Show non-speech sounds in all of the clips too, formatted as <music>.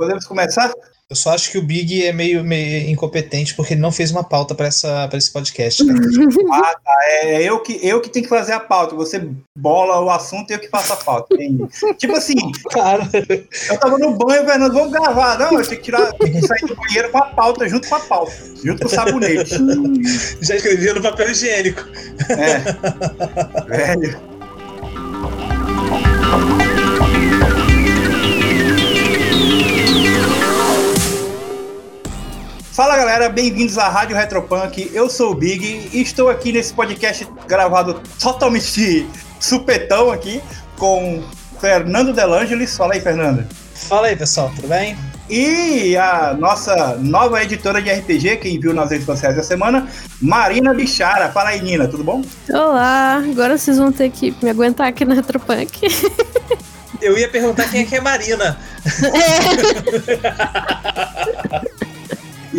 Podemos começar? Eu só acho que o Big é meio, meio incompetente porque ele não fez uma pauta para esse podcast, cara. <laughs> ah, tá. É eu que, eu que tenho que fazer a pauta. Você bola o assunto e eu que faço a pauta. tipo assim, <laughs> cara, eu tava no banho, Fernando, vamos gravar. Não, eu tenho que tirar, tenho que sair do banheiro com a pauta, junto com a pauta, junto com o sabonete. <laughs> Já escrevia no papel higiênico. É. Velho. Fala galera, bem-vindos à Rádio Retropunk. Eu sou o Big e estou aqui nesse podcast gravado totalmente <laughs> supetão aqui com Fernando Delangelis. Fala aí, Fernando. Fala aí, pessoal, tudo bem? E a nossa nova editora de RPG, quem viu nas redes sociais da semana, Marina Bichara. Fala aí, Nina, tudo bom? Olá, agora vocês vão ter que me aguentar aqui na Retropunk. Eu ia perguntar quem é que é Marina. <laughs> <laughs> É.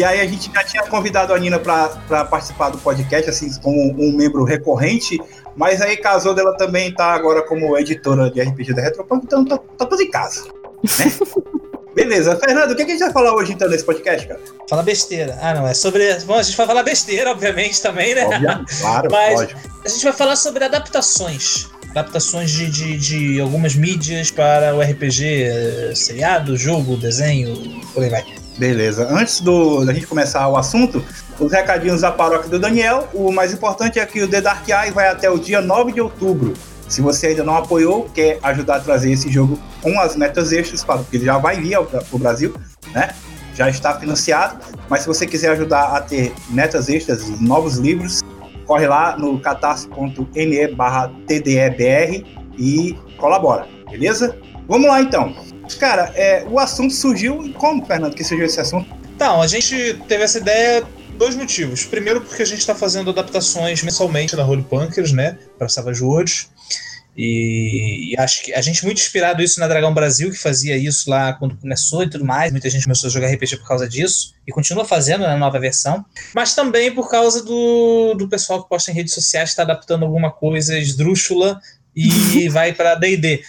E aí a gente já tinha convidado a Nina para participar do podcast, assim, como um membro recorrente, mas aí casou dela também tá agora como editora de RPG da Retropunk, então tá, tá tudo em casa. Né? <laughs> Beleza, Fernando, o que, a gente vai falar hoje então nesse podcast, cara? Fala besteira. Ah, não, é sobre. Bom, a gente vai falar besteira, obviamente, também, né? Óbvio, claro, <laughs> Mas lógico. A gente vai falar sobre adaptações. Adaptações de, de, de algumas mídias para o RPG, eh, seriado, jogo, desenho, por aí vai. Beleza. Antes do, da gente começar o assunto, os recadinhos da paróquia do Daniel. O mais importante é que o The Dark Eye vai até o dia 9 de outubro. Se você ainda não apoiou, quer ajudar a trazer esse jogo com as metas extras, porque ele já vai vir para o Brasil, né? Já está financiado. Mas se você quiser ajudar a ter metas extras e novos livros, corre lá no catarse.me barra TDEBR e colabora, beleza? Vamos lá então. Cara, é, o assunto surgiu. Como, Fernando, que surgiu esse assunto? Então, a gente teve essa ideia dois motivos. Primeiro, porque a gente está fazendo adaptações mensalmente da Holy Punkers, né, para Savage Worlds. E, e, acho que a gente muito inspirado isso na Dragão Brasil, que fazia isso lá quando começou e tudo mais. Muita gente começou a jogar RPG por causa disso e continua fazendo na nova versão. Mas também por causa do, do pessoal que posta em redes sociais está adaptando alguma coisa esdrúxula e <laughs> vai para D&D.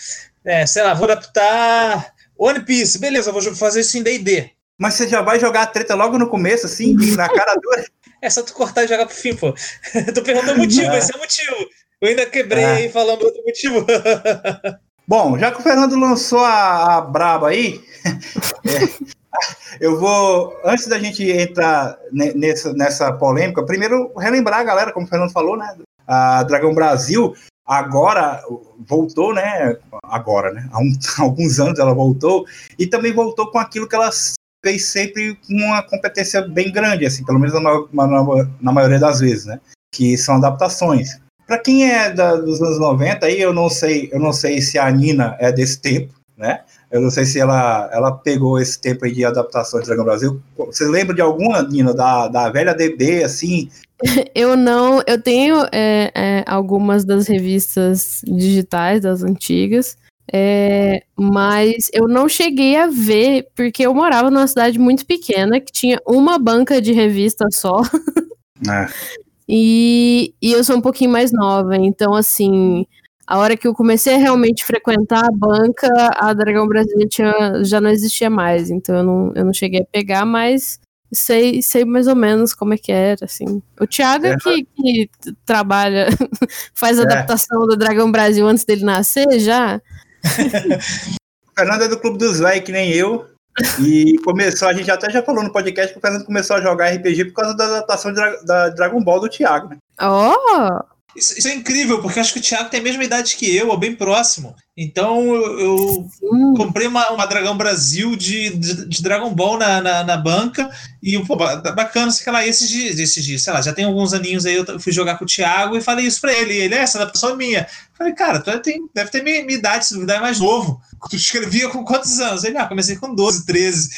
É, sei lá, vou adaptar One Piece, beleza, vou fazer isso em D&D. Mas você já vai jogar a treta logo no começo, assim, na cara dura? <laughs> É só tu cortar e jogar pro fim, pô. <laughs> Tô perguntando o motivo, esse é o motivo. Eu ainda quebrei ah. aí falando outro motivo. <laughs> Bom, já que o Fernando lançou a, a braba aí, é, eu vou, antes da gente entrar nessa, nessa polêmica, primeiro relembrar a galera, como o Fernando falou, né? A Dragão Brasil agora voltou, né? Agora, né? Há, um, há, <laughs> alguns anos ela voltou e também voltou com aquilo que ela fez sempre com uma competência bem grande, assim, pelo menos na, na, na maioria das vezes, né? Que são adaptações. Para quem é da, dos anos 90, aí eu não sei, eu não sei se a Nina é desse tempo, né? Eu não sei se ela, ela pegou esse tempo aí de adaptação de Dragão Brasil. Você lembra de alguma, Nina, da, da velha DB, assim, <laughs> Eu não, eu tenho é, é, algumas das revistas digitais, das antigas, é, mas eu não cheguei a ver, porque eu morava numa cidade muito pequena, que tinha uma banca de revista só. É. <laughs> E, e eu sou um pouquinho mais nova, então assim, a hora que eu comecei a realmente frequentar a banca, a Dragão Brasil tinha, já não existia mais, então eu não, eu não cheguei a pegar, mas sei, sei mais ou menos como é que era, assim. O Thiago é, que, que trabalha, <laughs> faz a é. adaptação do Dragão Brasil antes dele nascer já. o <laughs> Fernando é do Clube dos Véi, que nem eu. E começou, a gente até já falou no podcast que o Fernando começou a jogar RPG por causa da adaptação de, da Dragon Ball do Thiago, né? Oh! Isso, isso, é incrível, porque acho que o Thiago tem a mesma idade que eu, ou bem próximo. Então eu, eu comprei uma, uma Dragão Brasil de, de, de Dragon Ball na, na, na, banca. E pô, bacana, sei lá, esses dias, esses dias, sei lá, já tem alguns aninhos aí, eu fui jogar com o Thiago e falei isso pra ele. E ele, é, essa adaptação é minha. falei, cara, tu tem, deve ter minha, minha idade, se duvidar é mais novo. <laughs> Tu escrevia com quantos anos? Ele, ah, comecei com 12, 13.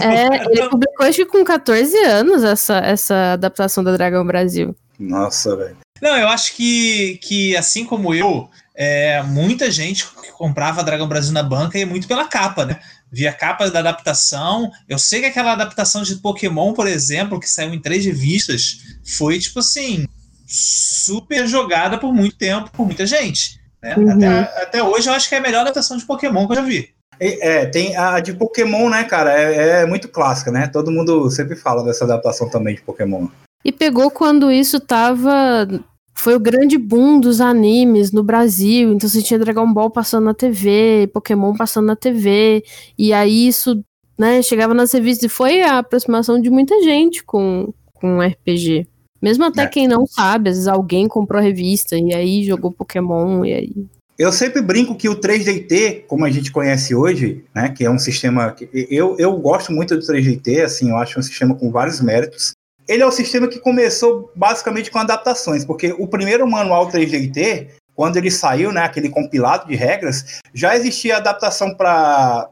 É, <laughs> ele publicou acho que com 14 anos essa, essa adaptação da Dragão Brasil. Nossa, velho. Não, eu acho que, que assim como eu, é, muita gente que comprava Dragão Brasil na banca ia muito pela capa, né? Via capa da adaptação. Eu sei que aquela adaptação de Pokémon, por exemplo, que saiu em três revistas, foi tipo assim, super jogada por muito tempo, por muita gente. Né? Uhum. Até, até hoje eu acho que é a melhor adaptação de Pokémon que eu já vi. É, tem a de Pokémon, né, cara? É, é, muito clássica, né? Todo mundo sempre fala dessa adaptação também de Pokémon. E pegou quando isso tava. Foi o grande boom dos animes no Brasil. Então você tinha Dragon Ball passando na TV, Pokémon passando na TV. E aí isso, né, chegava nas revistas e foi a aproximação de muita gente com, com RPG. Mesmo até é. quem não sabe, às vezes alguém comprou a revista e aí jogou Pokémon e aí. Eu sempre brinco que o 3DT, como a gente conhece hoje, né, que é um sistema que eu, eu gosto muito do 3DT, assim, eu acho um sistema com vários méritos. Ele é o sistema que começou basicamente com adaptações, porque o primeiro manual 3DT, quando ele saiu, né, aquele compilado de regras, já existia adaptação para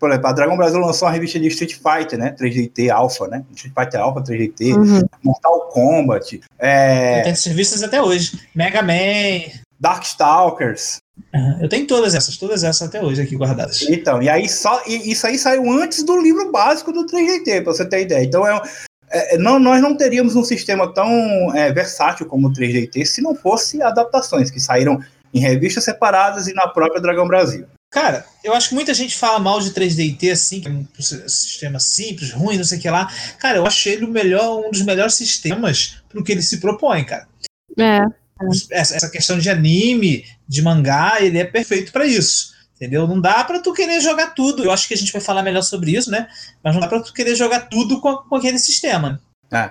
por exemplo, a Dragon Brasil lançou uma revista de Street Fighter, né? 3DT Alpha, né? Street Fighter Alpha 3DT, uhum. Mortal Kombat. É... Tem revistas até hoje. Mega Man. Darkstalkers. Uhum. Eu tenho todas essas, todas essas até hoje aqui guardadas. Então, e aí só e, isso aí saiu antes do livro básico do 3DT, para você ter ideia. Então é, é, não, nós não teríamos um sistema tão é, versátil como o 3DT se não fosse adaptações que saíram em revistas separadas e na própria Dragão Brasil. Cara, eu acho que muita gente fala mal de 3DT assim, que é um sistema simples, ruim, não sei o que lá. Cara, eu achei ele o melhor, um dos melhores sistemas pro que ele se propõe, cara. É. Essa questão de anime, de mangá, ele é perfeito para isso. Entendeu? Não dá para tu querer jogar tudo. Eu acho que a gente vai falar melhor sobre isso, né? Mas não dá para tu querer jogar tudo com, com aquele sistema. É,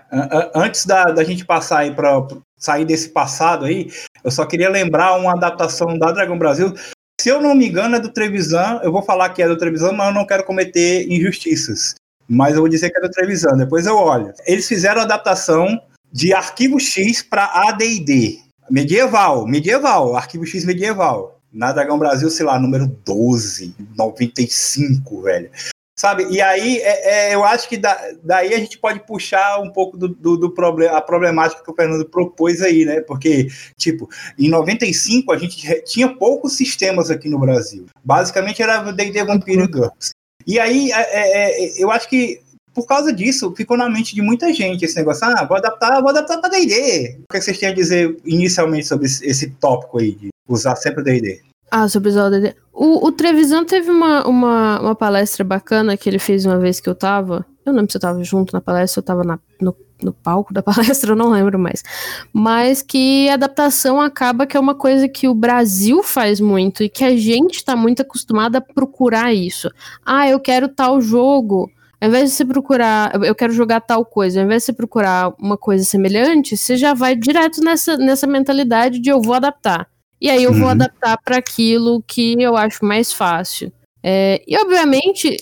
antes da, da gente passar aí para sair desse passado aí, eu só queria lembrar uma adaptação da Dragon Brasil se eu não me engano, é do Trevisan. Eu vou falar que é do Trevisan, mas eu não quero cometer injustiças. Mas eu vou dizer que é do Trevisan, depois eu olho. Eles fizeram a adaptação de Arquivo X para AD&D. Medieval, medieval, Arquivo X medieval. Na Dragão Brasil, sei lá, número 12, 95, velho. Sabe? E aí é, é, eu acho que da, daí a gente pode puxar um pouco do, do, do problema, a problemática que o Fernando propôs aí, né? Porque, tipo, em 95 a gente tinha poucos sistemas aqui no Brasil. Basicamente era D&D Vampiro GURPS. E aí é, é, é, eu acho que por causa disso, ficou na mente de muita gente esse negócio. Ah, vou adaptar, vou adaptar para D&D. O que vocês têm a dizer inicialmente sobre esse, esse tópico aí de usar sempre D&D? Ah, sobre o DD. O, o Trevisan teve uma, uma, uma palestra bacana que ele fez uma vez que eu tava. Eu não lembro se eu tava junto na palestra, eu tava na, no, no palco da <laughs> palestra, eu não lembro mais. Mas que adaptação acaba que é uma coisa que o Brasil faz muito e que a gente tá muito acostumado a procurar isso. Ah, eu quero tal jogo. Ao invés de você procurar, eu quero jogar tal coisa, ao invés de você procurar uma coisa semelhante, você já vai direto nessa, nessa mentalidade de eu vou adaptar. E aí eu vou uhum. adaptar para aquilo que eu acho mais fácil. É, e obviamente,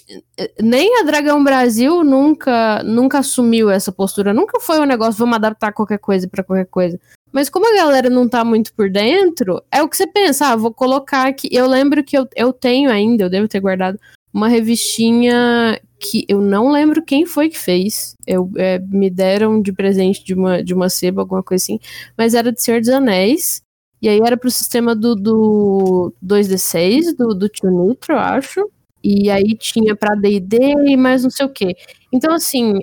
nem a Dragão Brasil nunca, nunca assumiu essa postura. Nunca foi um negócio, vamos adaptar qualquer coisa para qualquer coisa. Mas como a galera não tá muito por dentro, é o que você pensa, ah, vou colocar aqui. Eu lembro que eu, eu tenho ainda, eu devo ter guardado, uma revistinha que eu não lembro quem foi que fez. Eu, é, me deram de presente de uma, de uma seba, alguma coisa assim. Mas era de Senhor dos Anéis. E aí era pro sistema do, do 2D6, do, do Tio Nitro, eu acho. E aí tinha pra D&D e mais não sei o quê. Então, assim,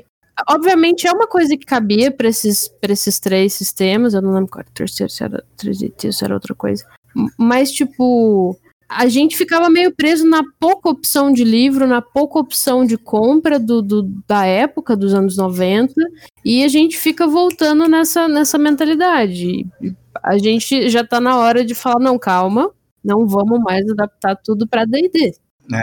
obviamente é uma coisa que cabia para esses, pra esses três sistemas. Eu não lembro qual era o terceiro, se era 3D, se era outra coisa. Mas, tipo, a gente ficava meio preso na pouca opção de livro, na pouca opção de compra do, do, da época, dos anos 90, e a gente fica voltando nessa, nessa mentalidade a gente já tá na hora de falar, não, calma, não vamos mais adaptar tudo para D&D. Né?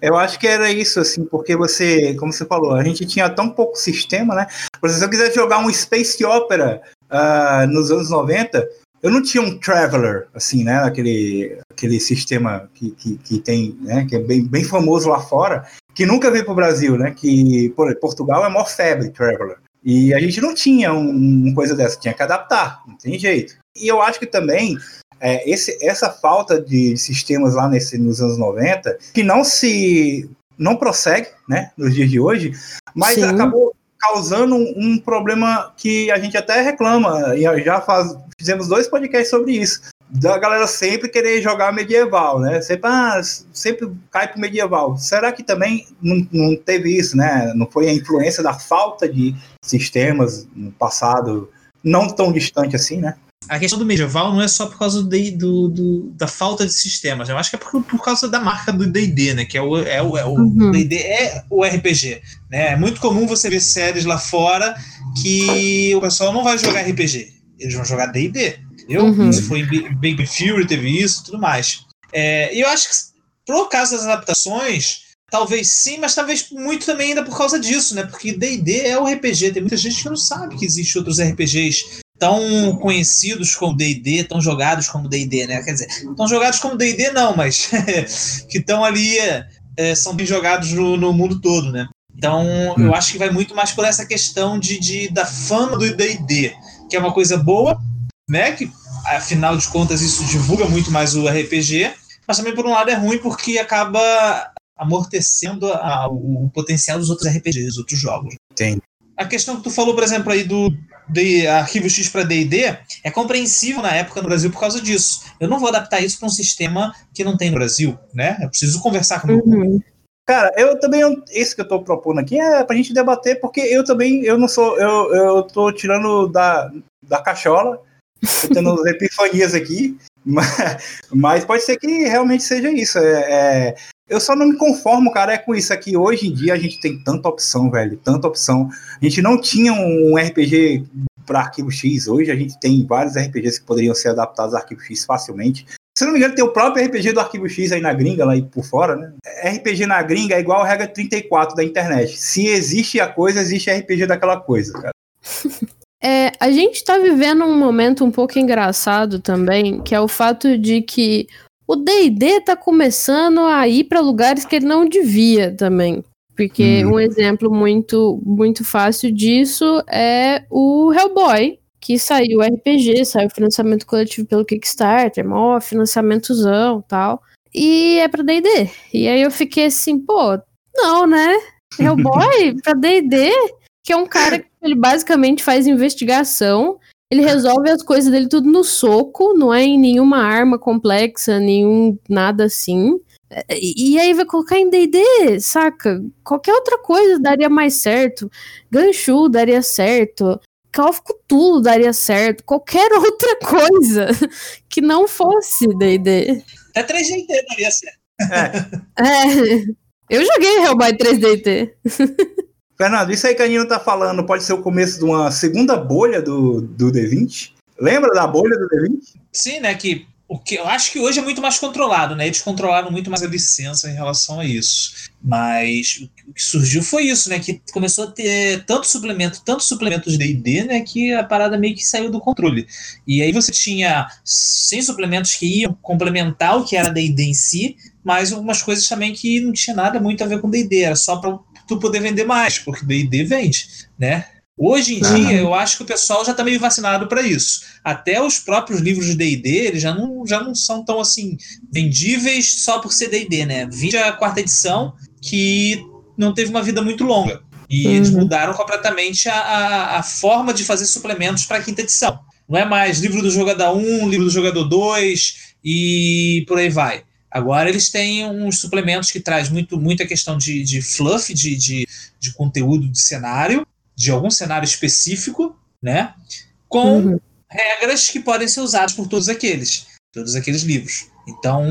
Eu acho que era isso, assim, porque você, como você falou, a gente tinha tão pouco sistema, né? Por exemplo, se eu quiser jogar um Space Opera uh, nos anos 90, eu não tinha um Traveler, assim, né? Aquele, aquele sistema que, que, que tem, né? Que é bem, bem famoso lá fora, que nunca veio para o Brasil, né? Que por, Portugal é maior febre, Traveler. E a gente não tinha um, uma coisa dessa, tinha que adaptar, não tem jeito. E eu acho que também é, esse, essa falta de sistemas lá nesse, nos anos 90, que não se não prossegue né, nos dias de hoje, mas Sim. acabou causando um, um, problema que a gente até reclama, e já faz, fizemos dois podcasts sobre isso, da galera sempre querer jogar medieval, né? Sempre, ah, sempre cai pro medieval. Será que também não, não teve isso, né? Não foi a influência da falta de sistemas no passado não tão distante assim, né? a questão do medieval não é só por causa do, do, do da falta de sistemas, né? eu acho que é por, por causa da marca do D&D, né, que é o é o, é o uhum. D&D é o RPG, né? É muito comum você ver séries lá fora que o pessoal não vai jogar RPG, eles vão jogar D&D, entendeu? Uhum. Se foi em Big Fury teve isso, tudo mais. É, e eu acho que por causa das adaptações, talvez sim, mas talvez muito também ainda por causa disso, né? Porque D&D é o RPG, tem muita gente que não sabe que existem outros RPGs tão conhecidos como D&D, tão jogados como D&D, né? Quer dizer, tão jogados como D&D não, mas <laughs> que estão ali, é, são bem jogados no, no, mundo todo, né? Então, hum. eu acho que vai muito mais por essa questão de, de da fama do D&D, que é uma coisa boa, né? Que, afinal de contas, isso divulga muito mais o RPG, mas também, por um lado, é ruim porque acaba amortecendo a, o, o potencial dos outros RPGs, outros jogos. Tem. A questão que tu falou, por exemplo, aí do, de arquivo X para D&D é compreensível na época no Brasil por causa disso. Eu não vou adaptar isso para um sistema que não tem no Brasil, né? Eu preciso conversar com o meu uhum. Cara, eu também, isso que eu estou propondo aqui é para a gente debater, porque eu também, eu não sou, eu, eu tô tirando da, da cachola, tô tendo epifanias aqui, mas, mas, pode ser que realmente seja isso. É, é, eu só não me conformo, cara, é com isso aqui. Hoje em dia a gente tem tanta opção, velho, tanta opção. A gente não tinha um RPG para arquivo X. Hoje a gente tem vários RPGs que poderiam ser adaptados a arquivo X facilmente. Se não me engano, tem o próprio RPG do Arquivo X aí na gringa, lá por fora, né? RPG na gringa é igual a regra 34 da internet. Se existe a coisa, existe RPG daquela coisa, cara. <laughs> É, a gente está vivendo um momento um pouco engraçado também, que é o fato de que o D&D tá começando a ir para lugares que ele não devia também. Porque hum. um exemplo muito muito fácil disso é o Hellboy, que saiu RPG, saiu financiamento coletivo pelo Kickstarter, mó financiamentozão tal. E é pra D&D. E aí eu fiquei assim, pô, não, né? <laughs> Hellboy pra D&D, que é um cara que ele basicamente faz investigação ele resolve as coisas dele tudo no soco, não é em nenhuma arma complexa, nenhum nada assim. E, e aí vai colocar em D&D, saca? Qualquer outra coisa daria mais certo. Ganchu daria certo. Call of Cthulhu daria certo. Qualquer <laughs> outra coisa que não fosse D&D. Até 3D daria certo. É. é. Eu joguei Hellboy 3D. <laughs> Fernando, isso aí que a Nina tá falando pode ser o começo de uma segunda bolha do, do D20? Lembra da bolha do D20? Sim, né? Que o que eu acho que hoje é muito mais controlado, né? Eles controlaram muito mais a licença em relação a isso. Mas o que surgiu foi isso, né? Que começou a ter tanto suplemento, tanto suplementos de ID, né? Que a parada meio que saiu do controle. E aí você tinha 100 suplementos que iam complementar o que era D&D em si, mas algumas coisas também que não tinha nada muito a ver com D&D, era só para tu poder vender mais, porque D&D vende, né? Hoje em dia, eu acho que o pessoal já está meio vacinado para isso. Até os próprios livros de D&D, eles já não, já não são tão, assim, vendíveis só por ser D&D, né? Vinde a quarta edição, que não teve uma vida muito longa. E uhum. eles mudaram completamente a, a, a, forma de fazer suplementos para a quinta edição. Não é mais livro do jogador 1, livro do jogador 2 e por aí vai. Agora eles têm uns suplementos que traz muito, muita questão de, de fluff, de, de, de conteúdo de cenário, de algum cenário específico, né? Com uhum. regras que podem ser usadas por todos aqueles, todos aqueles livros. Então,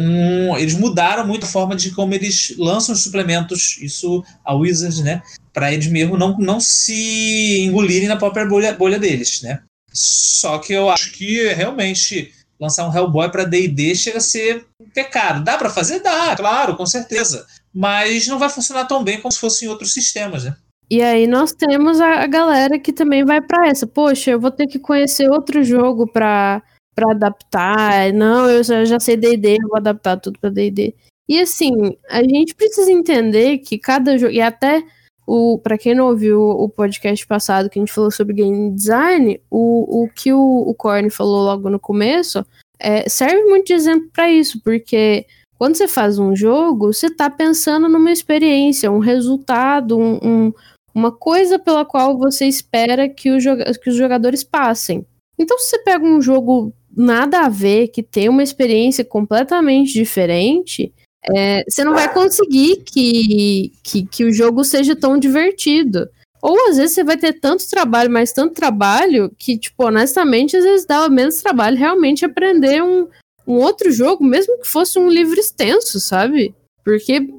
eles mudaram muito a forma de como eles lançam os suplementos, isso a Wizards, né? Para eles mesmo não, não se engolirem na própria bolha, bolha deles, né? Só que eu acho que realmente lançar um Hellboy para D&D chega a ser um pecado. Dá para fazer? Dá, claro, com certeza. Mas não vai funcionar tão bem como se fosse em outros sistemas, né? E aí nós temos a, galera que também vai para essa. Poxa, eu vou ter que conhecer outro jogo para para adaptar. Não, eu já, já sei D&D, eu vou adaptar tudo para D&D. E assim, a gente precisa entender que cada jogo e até o para quem não ouviu o podcast passado que a gente falou sobre game design, o, o que o, o falou logo no começo é, serve muito de exemplo para isso, porque quando você faz um jogo, você está pensando numa experiência, um resultado, um, um, uma coisa pela qual você espera que, o, que os jogadores passem. Então, se você pega um jogo nada a ver, que tem uma experiência completamente diferente, é, você não vai conseguir que, que, que o jogo seja tão divertido. Ou às vezes você vai ter tanto trabalho, mas tanto trabalho, que, tipo, honestamente, às vezes dava menos trabalho realmente aprender um, um outro jogo, mesmo que fosse um livro extenso, sabe? Porque,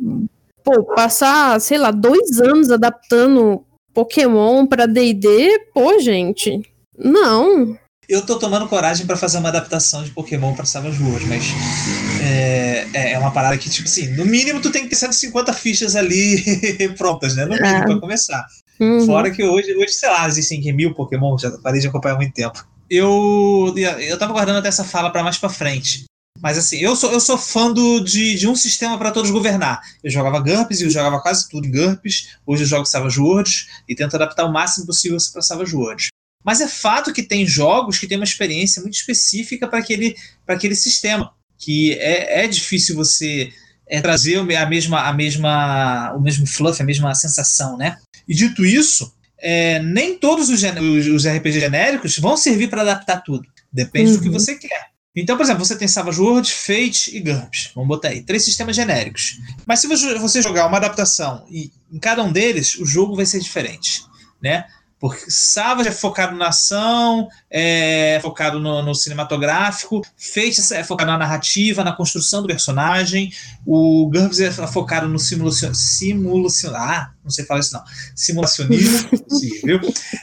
pô, passar, sei lá, dois anos adaptando Pokémon pra DD, pô, gente. Não. Eu tô tomando coragem para fazer uma adaptação de Pokémon pra Savage Worlds, mas é, é, é uma parada que, tipo assim, no mínimo tu tem que ter 150 fichas ali <laughs> prontas, né? No mínimo, é. pra começar. Uhum. Fora que hoje, hoje, sei lá, existem mil Pokémon, já parei de acompanhar há muito tempo. Eu, eu tava guardando até essa fala para mais para frente. Mas assim, eu sou, eu sou fã do, de, de um sistema para todos governar. Eu jogava GURPS e eu jogava quase tudo em GURPS. Hoje eu jogo Savage Worlds e tento adaptar o máximo possível para Savage Worlds. Mas é fato que tem jogos que têm uma experiência muito específica para aquele, aquele sistema. Que é, é difícil você é, trazer a mesma, a mesma, o mesmo fluff, a mesma sensação, né? E dito isso, é, nem todos os, os, os RPG genéricos vão servir para adaptar tudo. Depende uhum. do que uhum. você quer. Então, por exemplo, você tem Savage World, Fate e GURPS. Vamos botar aí. Três sistemas genéricos. Mas se você jogar uma adaptação e em cada um deles, o jogo vai ser diferente. Né? Porque Savage é focado na ação, é focado no, no, cinematográfico, Fate é focado na narrativa, na construção do personagem, o GURPS é focado no simulação ah, não sei falar isso não, simulacionismo, <laughs> sim, viu?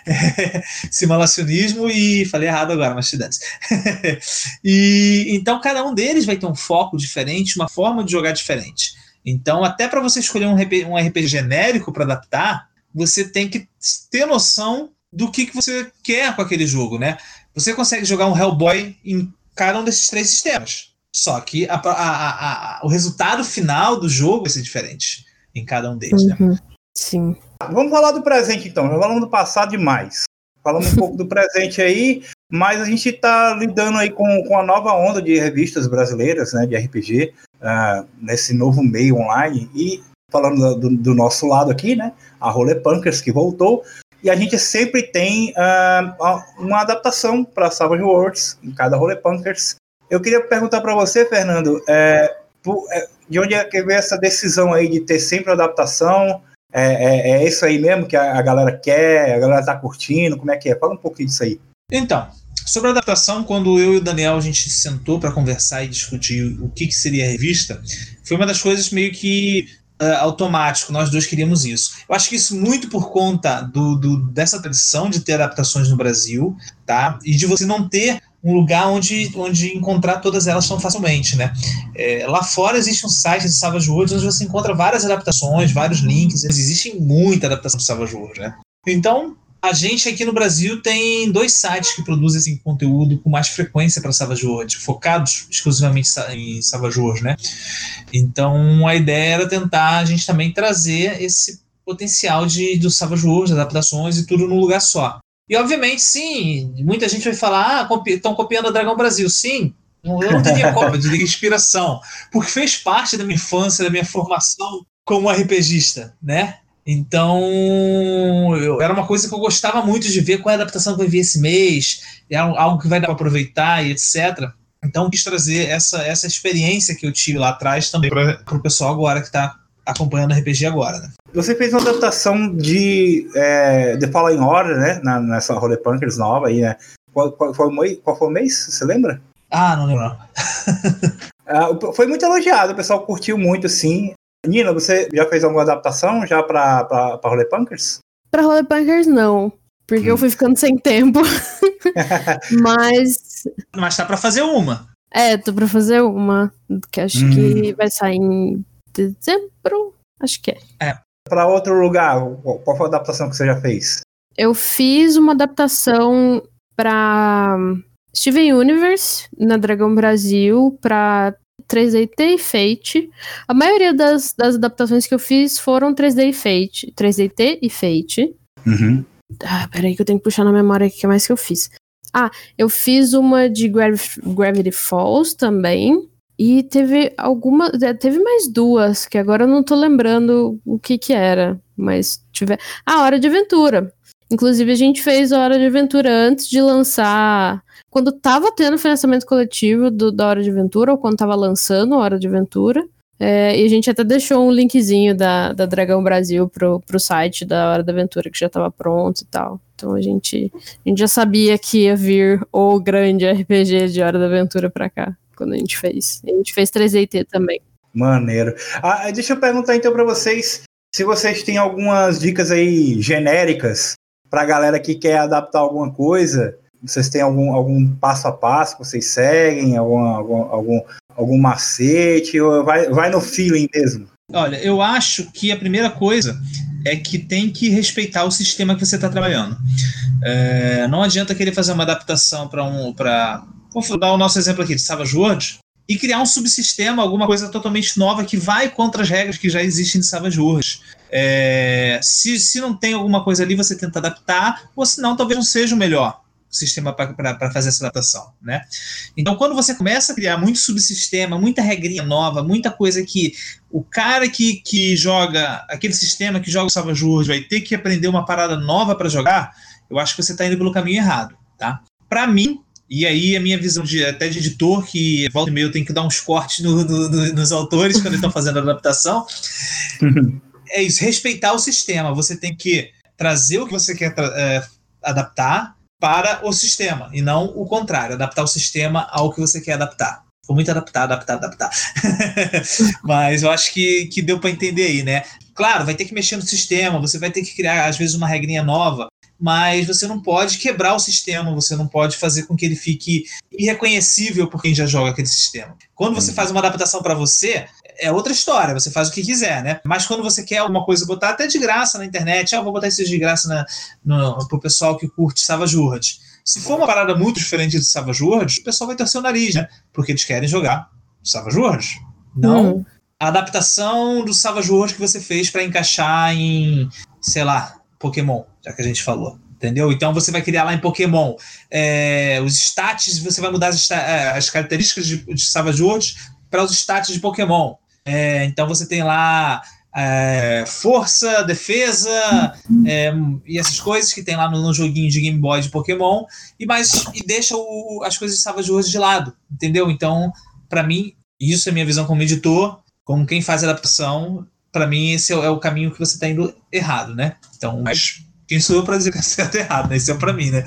É, <laughs> simulacionismo e falei errado agora, mas te <laughs> e então cada um deles vai ter um foco diferente, uma forma de jogar diferente. Então, até para você escolher um, um RPG genérico para adaptar, você tem que ter noção do que, que você quer com aquele jogo, né? Você consegue jogar um Hellboy em cada um desses três sistemas. Só que a, a, a, o resultado final do jogo vai ser diferente em cada um deles, né? uhum. né? Sim. Vamos falar do presente então. Nós falamos do passado demais. Falamos um <laughs> pouco do presente aí, mas a gente está lidando aí com, com a nova onda de revistas brasileiras, né, de RPG, uh, ah, nesse novo meio online. E falando do, do, nosso lado aqui, né? A Role Punkers que voltou. E a gente sempre tem uh, uma adaptação para Savage Worlds em cada Role Punkers. Eu queria perguntar para você, Fernando, é, é, de onde é que veio essa decisão aí de ter sempre adaptação? É, é, é, isso aí mesmo que a, a, galera quer, a galera tá curtindo? Como é que é? Fala um pouquinho disso aí. Então, sobre a adaptação, quando eu e o Daniel a gente sentou para conversar e discutir o que, que seria a revista, foi uma das coisas meio que uh, automático, nós dois queríamos isso. Eu acho que isso muito por conta do, do, dessa tradição de ter adaptações no Brasil, tá? E de você não ter um lugar onde, onde encontrar todas elas tão facilmente, né? É, lá fora existe um site de Savage Worlds onde você encontra várias adaptações, vários links, existe muita adaptação de Savage Worlds, né? Então, a gente aqui no Brasil tem dois sites que produzem esse conteúdo com mais frequência para Savage World, focados exclusivamente em Savage World, né? Então a ideia era tentar a gente também trazer esse potencial de do Savage World, adaptações e tudo num lugar só. E obviamente, sim, muita gente vai falar, ah, estão copiando a Dragão Brasil. Sim, eu não teria <laughs> cópia, eu diria inspiração, porque fez parte da minha infância, da minha formação como RPGista, né? Então, eu, era uma coisa que eu gostava muito de ver qual é a adaptação que vai vir esse mês, é algo que vai dar para aproveitar e etc. Então, quis trazer essa, essa experiência que eu tive lá atrás também para o pessoal agora que está acompanhando o RPG agora. Né? Você fez uma adaptação de é, The Fallen Order, né? Na, nessa Holy Punkers nova aí, né? Qual, qual, foi, o, qual foi o mês? Você lembra? Ah, não lembro. uh, <laughs> foi muito elogiado, o pessoal curtiu muito, sim. Nina, você já fez alguma adaptação já pra, pra, pra Role Punkers? Pra Role Punkers, não. Porque hum. eu fui ficando sem tempo. <laughs> Mas. Mas tá pra fazer uma. É, tô pra fazer uma. Que acho hum. que vai sair em dezembro. Acho que é. É. Pra outro lugar, qual foi a adaptação que você já fez? Eu fiz uma adaptação pra Steven Universe na Dragão Brasil pra 3DT e Fate. A maioria das, das adaptações que eu fiz foram 3D e Fate. 3DT e Fate. Uhum. Ah, peraí que eu tenho que puxar na memória o que mais que eu fiz. Ah, eu fiz uma de Gravity Falls também. E teve alguma. É, teve mais duas, que agora eu não tô lembrando o que que era. Mas tiver. Ah, Hora de Aventura. Inclusive, a gente fez a Hora de Aventura antes de lançar quando tava tendo financiamento coletivo do, da Hora de Aventura, ou quando tava lançando a Hora de Aventura, É, e a gente até deixou um linkzinho da, da Dragão Brasil pro, pro site da Hora da Aventura, que já estava pronto e tal. Então a gente, a gente já sabia que ia vir o grande RPG de Hora da Aventura para cá, quando a gente fez. A gente fez 3DT também. Maneiro. Ah, deixa eu perguntar então para vocês se vocês têm algumas dicas aí genéricas para a galera que quer adaptar alguma coisa. Vocês têm algum, algum passo a passo que vocês seguem, algum, algum, algum, algum macete, ou vai, vai no feeling mesmo? Olha, eu acho que a primeira coisa é que tem que respeitar o sistema que você está trabalhando. É, não adianta querer fazer uma adaptação para um. Pra, vou dar o nosso exemplo aqui de Savage Worlds e criar um subsistema, alguma coisa totalmente nova que vai contra as regras que já existem de Savage Worlds. É, se, se não tem alguma coisa ali, você tenta adaptar, ou se não, talvez não seja o melhor sistema para fazer essa adaptação, né? Então, quando você começa a criar muito subsistema, muita regrinha nova, muita coisa que o cara que, que joga aquele sistema que joga o Worlds vai ter que aprender uma parada nova para jogar, eu acho que você está indo pelo caminho errado, tá? Para mim, e aí a minha visão de, até de editor, que volta e meio tem que dar uns cortes no, no, no, nos autores quando eles estão fazendo a adaptação, é isso, respeitar o sistema. Você tem que trazer o que você quer é, adaptar, para o sistema, e não o contrário, adaptar o sistema ao que você quer adaptar. Ficou muito adaptar, adaptar, adaptar. <laughs> Mas eu acho que, que deu para entender aí, né? Claro, vai ter que mexer no sistema, você vai ter que criar, às vezes, uma regrinha nova, mas você não pode quebrar o sistema, você não pode fazer com que ele fique irreconhecível por quem já joga aquele sistema. Quando você faz uma adaptação para você, é outra história, você faz o que quiser, né? Mas quando você quer alguma coisa botar até de graça na internet, ah, vou botar isso de graça na, no, pro pessoal que curte Savage Worlds. Se for uma parada muito diferente de Savage Worlds, o pessoal vai torcer o nariz, né? Porque eles querem jogar Savage Worlds. Não hum. a adaptação do Savage Worlds que você fez para encaixar em, sei lá, Pokémon, já que a gente falou entendeu? Então você vai criar lá em Pokémon é, os stats, você vai mudar as, é, as características de, de Savage Worlds para os stats de Pokémon. É, então você tem lá é, força, defesa é, e essas coisas que tem lá no, no, joguinho de Game Boy de Pokémon e mais e deixa o, as coisas de Savage Worlds de lado, entendeu? Então, para mim, isso é minha visão como editor, como quem faz adaptação, para mim esse é, é, o caminho que você está indo errado, né? Então, mas quem sou eu para dizer que é certo ou errado, né? Isso é para mim, né?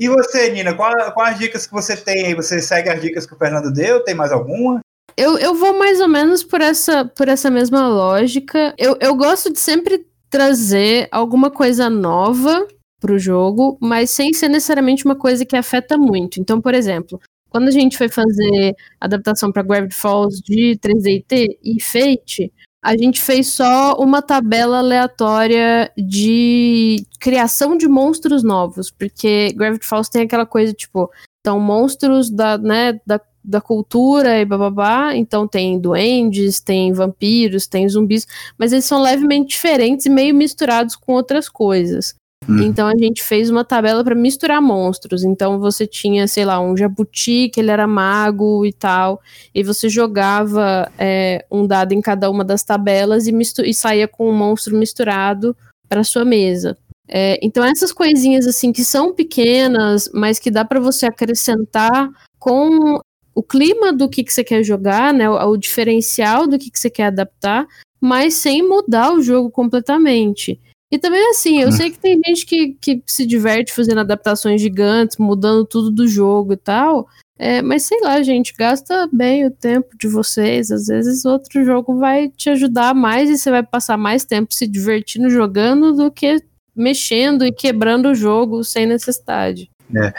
E você, Nina, quais qual as dicas que você tem aí? Você segue as dicas que o Fernando deu? Tem mais alguma? Eu, eu vou mais ou menos por essa, por essa mesma lógica. Eu, eu gosto de sempre trazer alguma coisa nova pro jogo, mas sem ser necessariamente uma coisa que afeta muito. Então, por exemplo, quando a gente foi fazer adaptação para Gravity Falls de 3DT e Fate, a gente fez só uma tabela aleatória de criação de monstros novos, porque Gravity Falls tem aquela coisa tipo, então monstros da, né, da da cultura e bababá. Então tem duendes, tem vampiros, tem zumbis, mas eles são levemente diferentes e meio misturados com outras coisas. Hum. Então a gente fez uma tabela para misturar monstros. Então você tinha, sei lá, um jabuti que ele era mago e tal, e você jogava é, um dado em cada uma das tabelas e, e saía com um monstro misturado para sua mesa. É, então essas coisinhas assim que são pequenas, mas que dá para você acrescentar com o clima do que, que você quer jogar, né? O, o diferencial do que, que você quer adaptar, mas sem mudar o jogo completamente. E também assim, eu sei que tem gente que, que se diverte fazendo adaptações gigantes, mudando tudo do jogo e tal. É, mas sei lá, gente, gasta bem o tempo de vocês. Às vezes outro jogo vai te ajudar mais e você vai passar mais tempo se divertindo jogando do que mexendo e quebrando o jogo sem necessidade. É.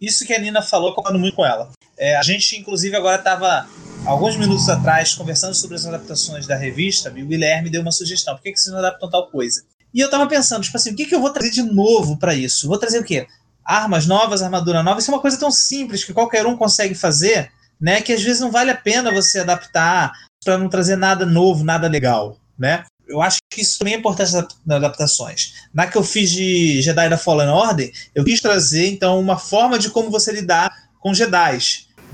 Isso que a Nina falou, concordo muito com ela. É, a gente, inclusive, agora estava, alguns minutos atrás, conversando sobre as adaptações da revista, e o Guilherme deu uma sugestão. Por que, que vocês não adaptam tal coisa? E eu estava pensando, tipo assim, o que, que eu vou trazer de novo para isso? Vou trazer o quê? Armas novas, armadura nova. Isso é uma coisa tão simples que qualquer um consegue fazer, né? Que às vezes não vale a pena você adaptar para não trazer nada novo, nada legal, né? eu acho que isso também é importante nas adaptações. Na que eu fiz de Jedi da Fallen Order, eu quis trazer, então, uma forma de como você lidar com Jedi.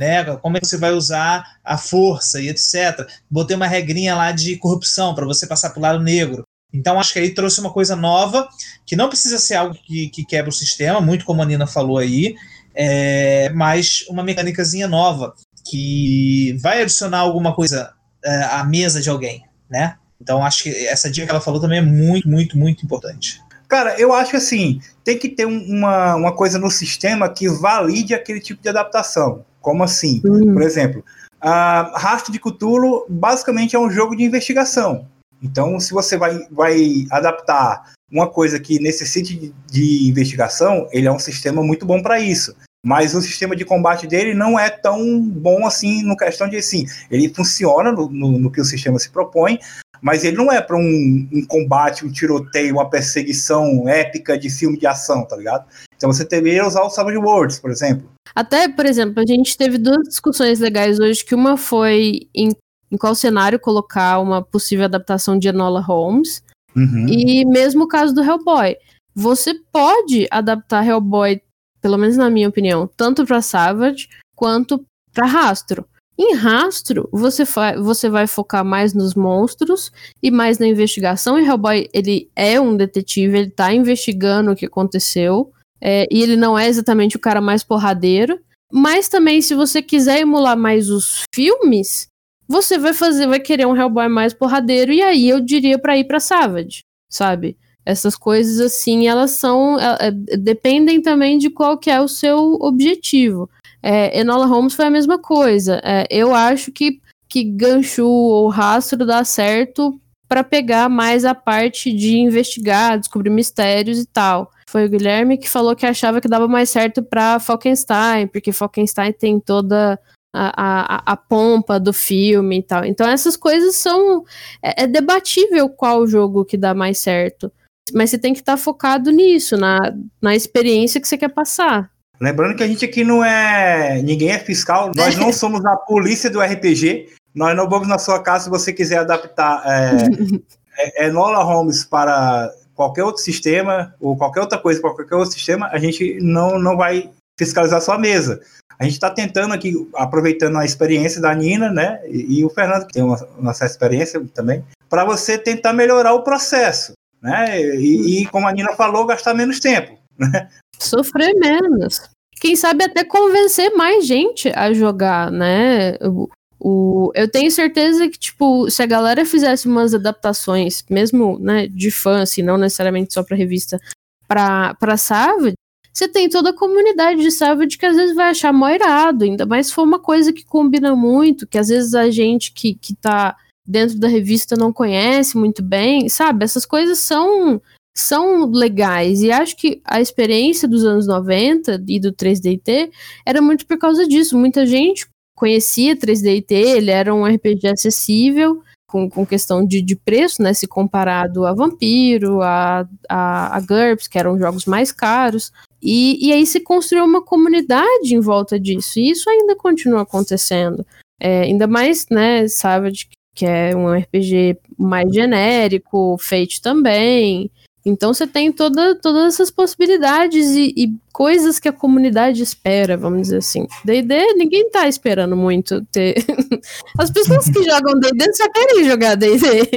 Né, como é que você vai usar a força e etc. Botei uma regrinha lá de corrupção para você passar para o lado negro. Então, acho que aí trouxe uma coisa nova, que não precisa ser algo que, que quebra o sistema, muito como a Nina falou aí, é, mas uma mecânicazinha nova, que vai adicionar alguma coisa é, a mesa de alguém, né? Então acho que essa dica que ela falou também é muito, muito, muito importante. Cara, eu acho assim, tem que ter uma, uma coisa no sistema que valide aquele tipo de adaptação. Como assim? Uhum. Por exemplo, a Rastro de Cthulhu basicamente é um jogo de investigação. Então, se você vai, vai adaptar uma coisa que necessite de, de investigação, ele é um sistema muito bom para isso. Mas o sistema de combate dele não é tão bom assim no questão de assim. Ele funciona no, no, no que o sistema se propõe, mas ele não é para um, um, combate, um tiroteio, uma perseguição épica de filme de ação, tá ligado? Então você deveria usar o Savage Worlds, por exemplo. Até, por exemplo, a gente teve duas discussões legais hoje, que uma foi em, em qual cenário colocar uma possível adaptação de Enola Holmes, uhum. e mesmo o caso do Hellboy. Você pode adaptar Hellboy, pelo menos na minha opinião, tanto para Savage quanto para Rastro. Em rastro, você, você vai focar mais nos monstros e mais na investigação. E Hellboy, ele é um detetive, ele tá investigando o que aconteceu. É, e ele não é exatamente o cara mais porradeiro. Mas também, se você quiser emular mais os filmes, você vai fazer, vai querer um Hellboy mais porradeiro. E aí eu diria para ir pra Savage, sabe? Essas coisas assim, elas são. É, é, dependem também de qual que é o seu objetivo. É, Enola Holmes foi a mesma coisa. É, eu acho que, que Ganchu ou Rastro dá certo para pegar mais a parte de investigar, descobrir mistérios e tal. Foi o Guilherme que falou que achava que dava mais certo para Falkenstein, porque Falkenstein tem toda a, a, a, pompa do filme e tal. Então essas coisas são. É, é debatível qual jogo que dá mais certo. Mas você tem que estar tá focado nisso, na, na experiência que você quer passar. Lembrando que a gente aqui não é. Ninguém é fiscal, nós não somos a polícia do RPG. Nós não vamos na sua casa se você quiser adaptar é, <laughs> é, Enola Holmes para qualquer outro sistema, ou qualquer outra coisa para qualquer outro sistema, a gente não, não vai fiscalizar sua mesa. A gente está tentando aqui, aproveitando a experiência da Nina, né? E, e o Fernando, que tem uma, uma certa experiência também, para você tentar melhorar o processo. Né? E, e, como a Nina falou, gastar menos tempo. Né? Sofrer menos. Quem sabe até convencer mais gente a jogar, né? O, o, eu tenho certeza que, tipo, se a galera fizesse umas adaptações, mesmo, né, de fã, assim, não necessariamente só pra revista, pra, pra Savage, você tem toda a comunidade de Savage que às vezes vai achar mó irado, ainda mais se for uma coisa que combina muito, que às vezes a gente que, que tá dentro da revista não conhece muito bem, sabe? Essas coisas são são legais. E acho que a experiência dos anos 90 e do 3DT era muito por causa disso. Muita gente conhecia 3DT, ele era um RPG acessível, com, com questão de, de preço, né? Se comparado a Vampiro, a, a, a GURPS, que eram jogos mais caros. E, e aí se construiu uma comunidade em volta disso. E isso ainda continua acontecendo. É, ainda mais, né, Savage, que é um RPG mais genérico, Fate também. Então você tem toda, todas essas possibilidades e, e, coisas que a comunidade espera, vamos dizer assim. D&D, ninguém tá esperando muito ter... <laughs> As pessoas que jogam D&D só querem jogar D&D.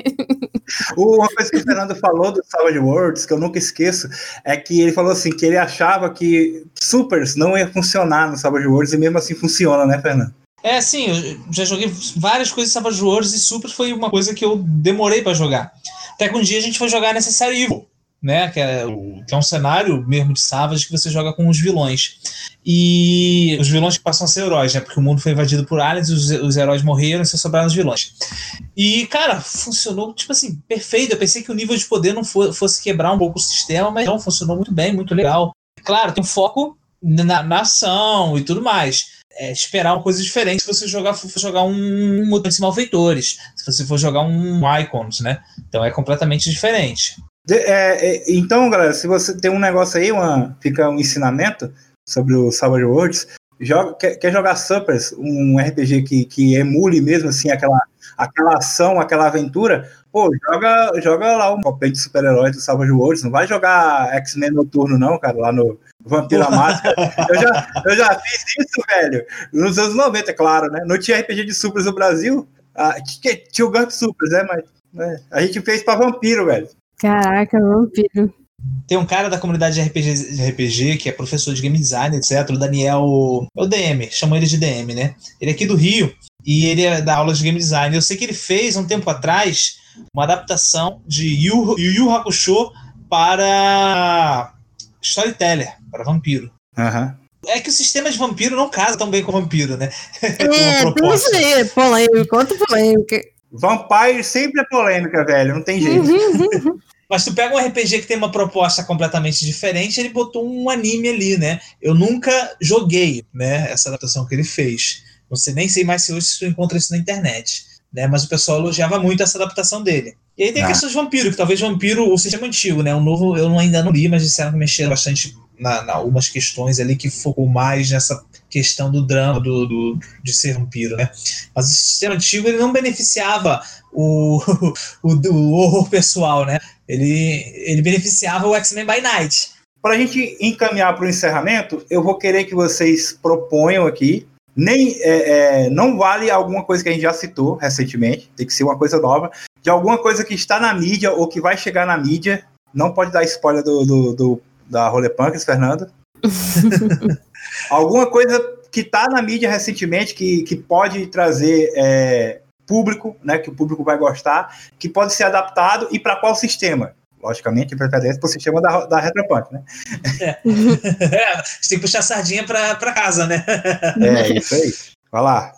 <laughs> Uma coisa que o Fernando falou do Savage Worlds, que eu nunca esqueço, é que ele falou assim, que ele achava que Supers não ia funcionar no Savage Worlds e mesmo assim funciona, né, Fernando? É, sim, eu já joguei várias coisas de Savage Worlds e Supers foi uma coisa que eu demorei para jogar. Até que um dia a gente foi jogar Necessary Evil né? Que é, que é um cenário mesmo de Savage que você joga com os vilões. E os vilões que passam a ser heróis, né? Porque o mundo foi invadido por aliens, os, os heróis morreram e só sobraram os vilões. E, cara, funcionou, tipo assim, perfeito. Eu pensei que o nível de poder não fosse quebrar um pouco o sistema, mas não, funcionou muito bem, muito legal. Claro, tem um foco na, na ação e tudo mais. É, esperar uma coisa diferente se você jogar, for jogar um Mutantes Malfeitores, se você for jogar um Icons, né? Então é completamente diferente. De, é, é, então, galera, se você tem um negócio aí, uma, fica um ensinamento sobre o Savage Worlds, joga, quer, quer, jogar Suppers, um RPG que, que emule mesmo assim aquela, aquela ação, aquela aventura, pô, joga, joga lá o copete de super-heróis do Savage Worlds, não vai jogar X-Men Noturno não, cara, lá no Vampira Máscara. eu, já, eu já fiz isso, velho, nos anos 90, é claro, né? Não tinha RPG de Supers no Brasil, ah, tinha o Gump Supers, né, mas né, a gente fez pra Vampiro, velho. Caraca, vampiro. Tem um cara da comunidade de RPG, de RPG, que é professor de game design, etc. O Daniel. É o DM, chamam ele de DM, né? Ele é aqui do Rio. e ele é da aula de game design. Eu sei que ele fez, um tempo atrás, uma adaptação de Yu Yu, Yu Hakusho para Storyteller, para vampiro. Aham. É que o sistema de vampiro não casa tão bem com vampiro, né? <laughs> É, tem isso aí, polêmico, outra polêmica. Vampire sempre é polêmica, velho. Não tem jeito. Uhum. Mas tu pega um RPG que tem uma proposta completamente diferente, ele botou um anime ali, né? Eu nunca joguei, né, essa adaptação que ele fez. Não sei nem sei mais se hoje tu encontra isso na internet, né? Mas o pessoal elogiava muito essa adaptação dele. E aí tem a Ah. questão de vampiro, que talvez vampiro, o sistema antigo, né? O novo eu ainda não li, mas disseram que mexeram bastante na, na algumas questões ali que focou mais nessa questão do drama do, do- de ser vampiro, né? Mas o sistema antigo ele não beneficiava o, <laughs> o, o horror pessoal, né? Ele, ele beneficiava o X-Men by Night. Para a gente encaminhar para o encerramento, eu vou querer que vocês proponham aqui. Nem é, é, não vale alguma coisa que a gente já citou recentemente, tem que ser uma coisa nova, de alguma coisa que está na mídia ou que vai chegar na mídia. Não pode dar spoiler do, do, do- da Rolepunks, Fernando. <laughs> alguma coisa que está na mídia recentemente que, que pode trazer é, público, né, que o público vai gostar, que pode ser adaptado e para qual sistema? Logicamente, para o sistema da, da Retropunk, né? É, <laughs> gente tem que puxar a sardinha pra casa, né? É, isso aí. Vai lá.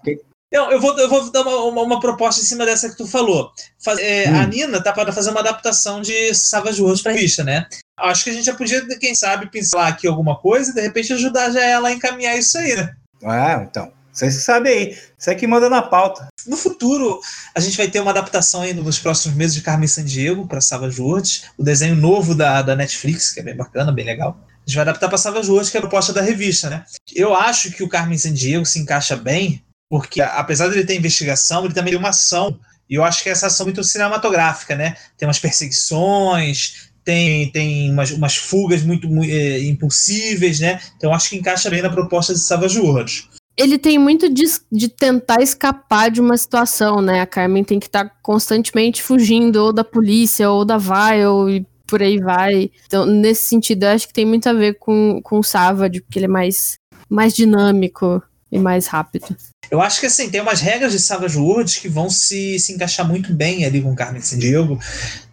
Não, eu vou, eu vou dar uma, uma, uma proposta em cima dessa que tu falou. Faz- é, Hum. A Nina tá para fazer uma adaptação de Savage Worlds pra revista, né? Acho que a gente já podia, quem sabe, pincelar aqui alguma coisa e de repente ajudar já ela a encaminhar isso aí, né? Ah, então. Vocês sabem aí. Você é que manda na pauta. No futuro, a gente vai ter uma adaptação aí nos próximos meses de Carmen Sandiego para Savage Worlds, o desenho novo da, da Netflix, que é bem bacana, bem legal. A gente vai adaptar para Savage Worlds, que é a proposta da revista, né? Eu acho que o Carmen Sandiego se encaixa bem, porque apesar dele ter investigação, ele também tem uma ação, e eu acho que essa ação é muito cinematográfica, né? Tem umas perseguições, tem, tem umas, umas fugas muito, mui- eh, impulsíveis, né? Então acho que encaixa bem na proposta de Savage Worlds. Ele tem muito de, de tentar escapar de uma situação, né? A Carmen tem que estar constantemente fugindo ou da polícia ou da Vile e por aí vai. Então, nesse sentido, eu acho que tem muito a ver com, com o Savage, porque ele é mais, mais dinâmico e mais rápido. Eu acho que assim, tem umas regras de Savage Worlds que vão se, se encaixar muito bem ali com Carmen Sandiego,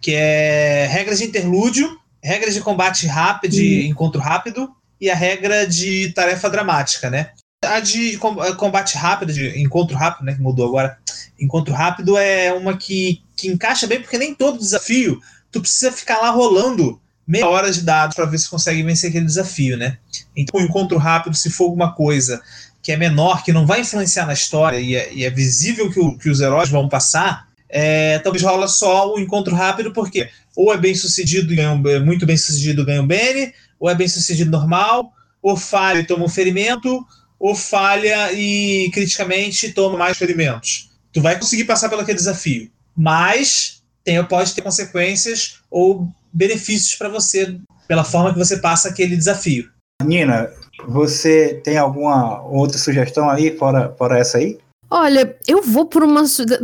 que é regras de interlúdio, regras de combate rápido, de encontro rápido, e a regra de tarefa dramática, né? A de com- combate rápido, de encontro rápido, né? Que mudou agora. Encontro rápido é uma que, que encaixa bem, porque nem todo desafio tu precisa ficar lá rolando meia hora de dados para ver se consegue vencer aquele desafio, né? Então, o encontro rápido, se for alguma coisa que é menor, que não vai influenciar na história e é, e é visível que, o- que os heróis vão passar, é, talvez rola só o encontro rápido, porque ou é bem sucedido e um- é muito bem sucedido ganha um Bene, ou é bem sucedido normal, ou falha e toma um ferimento, ou falha e criticamente toma mais ferimentos. Tu vai conseguir passar pelo aquele desafio, mas tem, pode ter consequências ou benefícios para você pela forma que você passa aquele desafio. Nina, você tem alguma outra sugestão aí, fora, fora essa aí? Olha, eu vou por uma.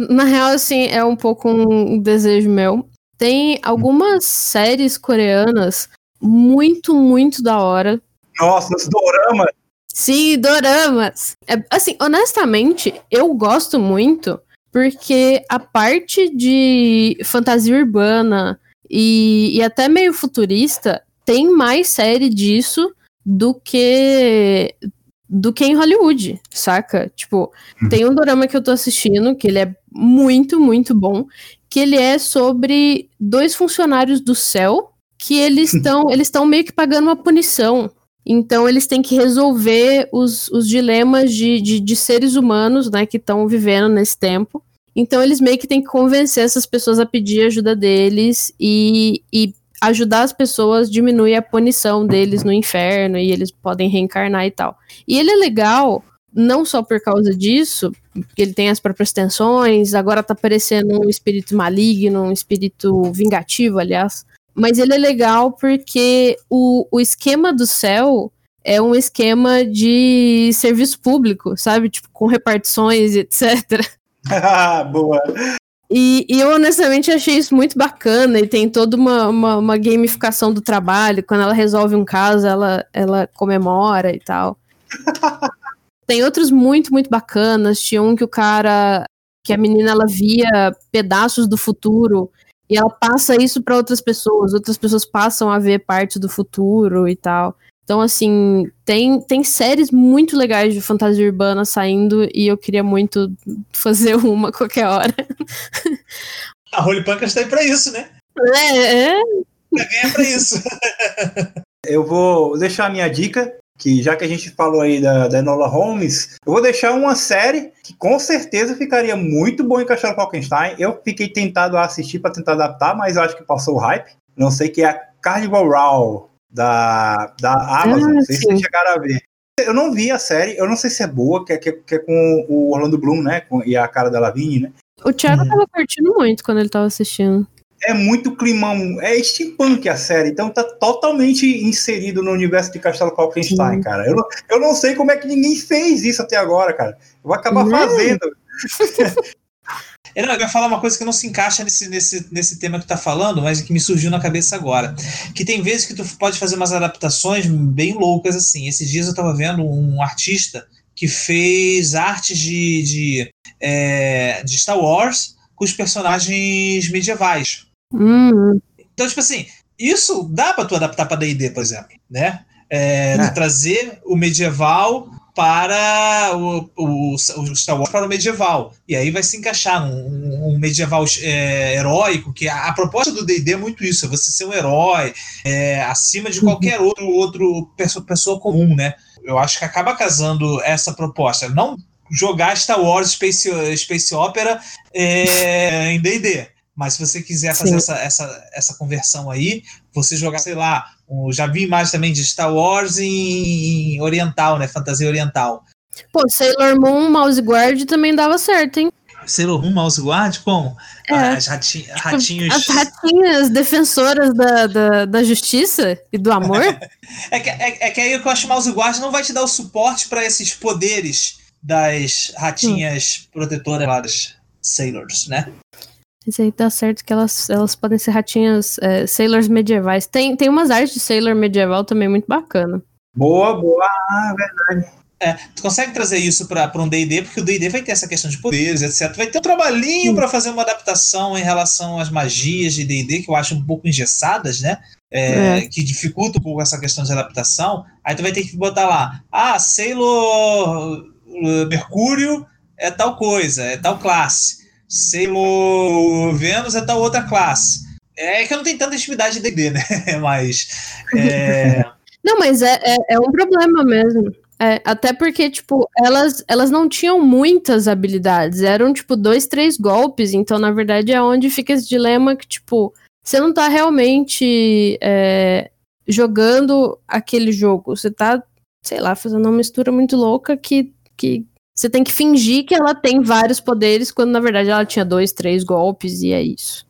Na real, assim, é um pouco um desejo meu. Tem algumas séries coreanas muito, muito da hora. Nossa, os dorama. Sim, doramas. É, assim, honestamente, eu gosto muito porque a parte de fantasia urbana e, e até meio futurista tem mais série disso do que do que em Hollywood, saca? Tipo, Uhum. tem um dorama que eu tô assistindo que ele é muito, muito bom, que ele é sobre dois funcionários do céu que eles <laughs> estão eles estão meio que pagando uma punição então eles têm que resolver os, os dilemas de, de, de seres humanos, né, que estão vivendo nesse tempo. Então eles meio que têm que convencer essas pessoas a pedir ajuda deles e, e ajudar as pessoas a diminuir a punição deles no inferno e eles podem reencarnar e tal. E ele é legal não só por causa disso, porque ele tem as próprias tensões, agora tá parecendo um espírito maligno, um espírito vingativo, aliás. Mas ele é legal porque o, o esquema do céu é um esquema de serviço público, sabe? Tipo, com repartições, etc. <laughs> Boa. E, e eu honestamente achei isso muito bacana e tem toda uma, uma, uma gamificação do trabalho. Quando ela resolve um caso, ela, ela comemora e tal. <laughs> tem outros muito, muito bacanas. Tinha um que o cara. que a menina ela via pedaços do futuro e ela passa isso para outras pessoas, outras pessoas passam a ver parte do futuro e tal. Então, assim, tem, tem séries muito legais de fantasia urbana saindo e eu queria muito fazer <laughs> uma qualquer hora. A Holy Punkers tá aí pra isso, né? É, é. É pra isso. <laughs> eu vou deixar a minha dica, que já que a gente falou aí da, da Enola Holmes, eu vou deixar uma série que com certeza ficaria muito bom em Castelo Falkenstein. Eu fiquei tentado a assistir para tentar adaptar, mas eu acho que passou o hype. Não sei que é a Carnival Raw da, da Amazon. Ah, não sei sim. se vocês chegaram a ver. Eu não vi a série, eu não sei se é boa, que é, que é, é com o Orlando Bloom, né? Com, e a cara da Lavigne, né? O Thiago hum. tava curtindo muito quando ele tava assistindo. É muito climão, é steampunk a série, então tá totalmente inserido no universo de Castelo Falkenstein, cara. Eu não, eu não sei como é que ninguém fez isso até agora, cara. Eu vou acabar não. fazendo. <laughs> Eu, ia falar uma coisa que não se encaixa nesse, nesse, nesse tema que tu tá falando, mas que me surgiu na cabeça agora. Que tem vezes que tu pode fazer umas adaptações bem loucas assim. Esses dias eu tava vendo um artista que fez artes de, de, é, de Star Wars com os personagens medievais. Uhum. Então, tipo assim, isso dá para tu adaptar para D&D, por exemplo, né? É, é. Trazer o medieval para o, o, o, Star Wars para o medieval. E aí vai se encaixar um, um medieval é, heróico, que a, a proposta do D&D é muito isso, é você ser um herói é, acima de qualquer uhum. outro, outro pessoa, pessoa comum, né? Eu acho que acaba casando essa proposta. Não jogar Star Wars Space, Space Opera é, em D&D. Mas se você quiser fazer essa, essa, essa conversão aí, você jogar, sei lá, já vi imagens também de Star Wars em, em, oriental, né? Fantasia oriental. Pô, Sailor Moon, Mouse Guard também dava certo, hein? Sailor Moon, Mouse Guard? Como? É. Ah, rati ratinhos... As ratinhas defensoras da, da, da justiça e do amor? <laughs> é, que, é, é que aí eu acho que Mouse Guard não vai te dar o suporte para esses poderes das ratinhas hum. protetoras Sailors, né? Isso aí tá certo que elas, elas podem ser ratinhas é, Sailors medievais. Tem, tem umas artes de Sailor medieval também muito bacana. Boa, boa, ah, verdade. É, tu consegue trazer isso para um D&D, porque o D&D vai ter essa questão de poderes, etc. Vai ter um trabalhinho para fazer uma adaptação em relação às magias de D&D, que eu acho um pouco engessadas, né? É, é. Que dificulta um pouco essa questão de adaptação. Aí tu vai ter que botar lá, ah, Sailor Mercúrio é tal coisa, é tal classe. Sailor Vênus é tal outra classe. É que eu não tenho tanta intimidade de D&D, né? <laughs> Mas... É... <laughs> não, mas é, é, é um problema mesmo. É, até porque, tipo, elas, elas não tinham muitas habilidades. Eram, tipo, dois, três golpes. Então, na verdade, é onde fica esse dilema que, tipo, você não tá realmente é, jogando aquele jogo. Você tá, sei lá, fazendo uma mistura muito louca que, que você tem que fingir que ela tem vários poderes, quando na verdade ela tinha dois, três golpes e é isso.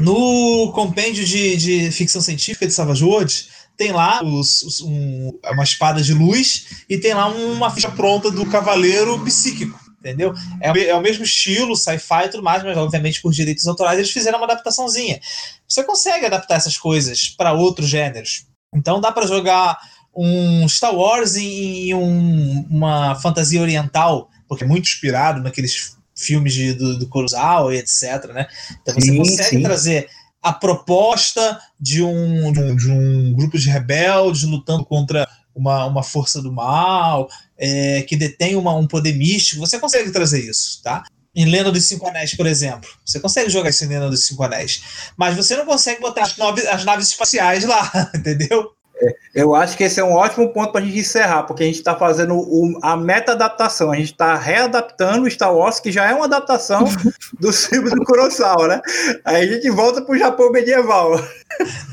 No compêndio de, de ficção científica de Savage Worlds, tem lá os, os, um, uma espada de luz e tem lá uma ficha pronta do cavaleiro psíquico, entendeu? É, é o mesmo estilo, sci-fi e tudo mais, mas obviamente por direitos autorais eles fizeram uma adaptaçãozinha. Você consegue adaptar essas coisas para outros gêneros. Então dá para jogar um Star Wars em um, uma fantasia oriental, porque é muito inspirado naqueles filmes de, do, do Kurosawa e etc, né? Então você sim, consegue sim. trazer a proposta de um, de um, de um grupo de rebeldes lutando contra uma, uma força do mal, é, que detém uma, um poder místico, você consegue trazer isso, tá? Em Lenda dos Cinco Anéis, por exemplo. Você consegue jogar isso em Lenda dos Cinco Anéis. Mas você não consegue botar as, as naves espaciais lá, <laughs> entendeu? É, eu acho que esse é um ótimo ponto para a gente encerrar, porque a gente está fazendo o, a meta-adaptação, a gente está readaptando o Star Wars, que já é uma adaptação <laughs> do filme do Kurosawa, né? Aí a gente volta para o Japão medieval.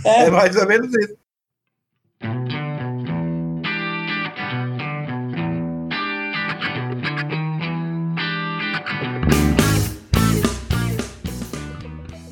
É. é mais ou menos isso.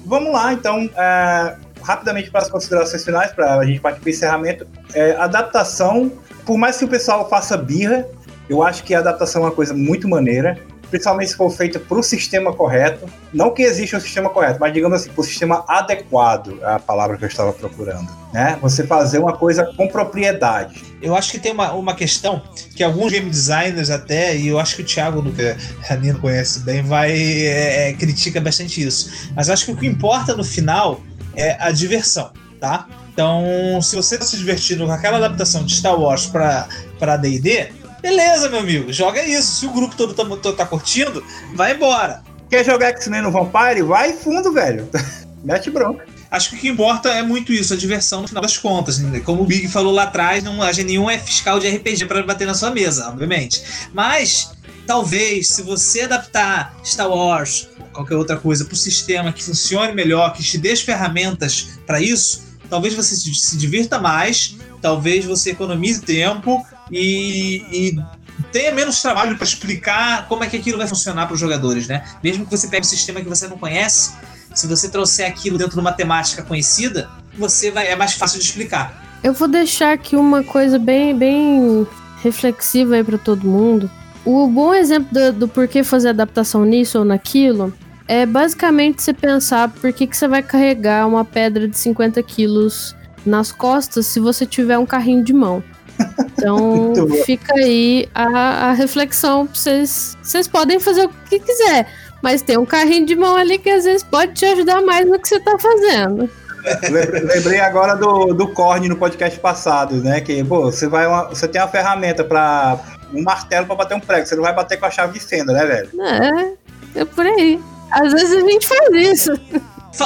Vamos lá, então. É rapidamente para as considerações finais, para a gente partir para o encerramento. É, adaptação, por mais que o pessoal faça birra, eu acho que a adaptação é uma coisa muito maneira. principalmente se for feita para o sistema correto. Não que exista um sistema correto, mas digamos assim, para o sistema adequado, é a palavra que eu estava procurando. Né? Você fazer uma coisa com propriedade. Eu acho que tem uma, uma questão que alguns game designers até, e eu acho que o Thiago, que <laughs> a Nino conhece bem, vai é, é, critica bastante isso. Mas acho que o que importa no final é a diversão, tá? Então, se você está se divertindo com aquela adaptação de Star Wars para D&D, beleza, meu amigo, joga isso. Se o grupo todo tá, tá curtindo, vai embora. Quer jogar X-Men no Vampire? Vai fundo, velho. <laughs> Mete bronca. Acho que o que importa é muito isso, a diversão no final das contas. Né? Como o Big falou lá atrás, não, a G1 é fiscal de RPG para bater na sua mesa, obviamente. Mas, talvez, se você adaptar Star Wars, qualquer outra coisa, para o sistema que funcione melhor, que te dê as ferramentas para isso, talvez você se divirta mais, talvez você economize tempo e, e tenha menos trabalho para explicar como é que aquilo vai funcionar para os jogadores, né? Mesmo que você pegue um sistema que você não conhece, se você trouxer aquilo dentro de uma temática conhecida, você vai é mais fácil de explicar. Eu vou deixar aqui uma coisa bem, bem reflexiva aí para todo mundo. O bom exemplo do, do porquê fazer adaptação nisso ou naquilo é basicamente você pensar por que, que você vai carregar uma pedra de 50 quilos nas costas se você tiver um carrinho de mão. Então <laughs> fica aí a, a reflexão. Vocês, vocês podem fazer o que quiser. Mas tem um carrinho de mão ali que às vezes pode te ajudar mais no que você tá fazendo. Lembrei agora do, do Corne no podcast passado, né? Que, pô, você vai uma, você tem uma ferramenta para um martelo para bater um prego, você não vai bater com a chave de fenda, né, velho? É, é por aí. Às vezes a gente faz isso.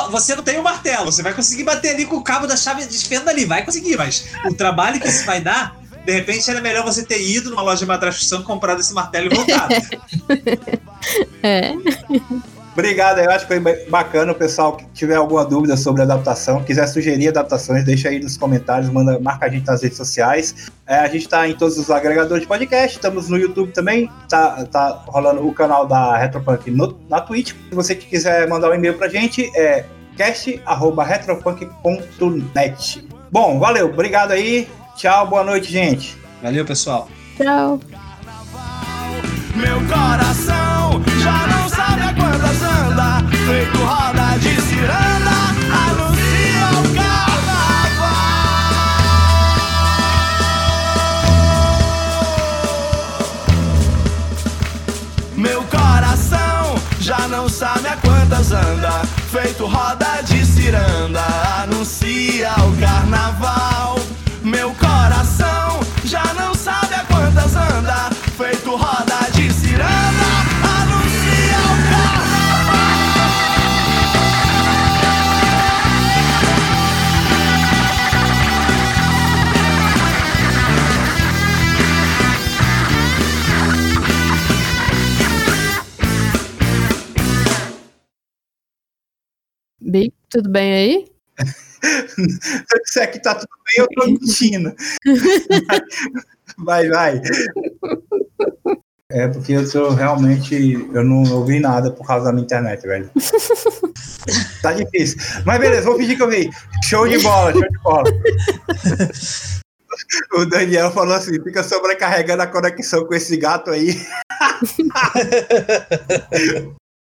Você não tem o um martelo, você vai conseguir bater ali com o cabo da chave de fenda ali, vai conseguir, mas o trabalho que isso vai dar de repente era melhor você ter ido numa loja de matração, comprado esse martelo e voltado. <laughs> é. Obrigado, eu acho que foi bacana. O pessoal que tiver alguma dúvida sobre adaptação, quiser sugerir adaptações, deixa aí nos comentários, manda, marca a gente nas redes sociais. É, a gente está em todos os agregadores de podcast, estamos no YouTube também, tá, tá rolando o canal da Retropunk no, na Twitch. Se você quiser mandar um e-mail pra gente, é cast.retropunk.net. Bom, valeu, obrigado aí. Tchau, boa noite, gente. Valeu, pessoal. Tchau. Meu coração já não sabe a quantas anda, feito roda de ciranda, anuncia o carnaval. Meu coração já não sabe a quantas anda, feito roda de ciranda, anuncia o carnaval. Tudo bem aí? Se disser que tá tudo bem, eu tô <laughs> mentindo. vai, vai. É porque eu tô realmente. Eu não ouvi nada por causa da minha internet, velho. <laughs> tá difícil. Mas beleza, vou fingir que eu vi. Show de bola, show de bola. O Daniel falou assim: fica sobrecarregando a conexão com esse gato aí. <laughs>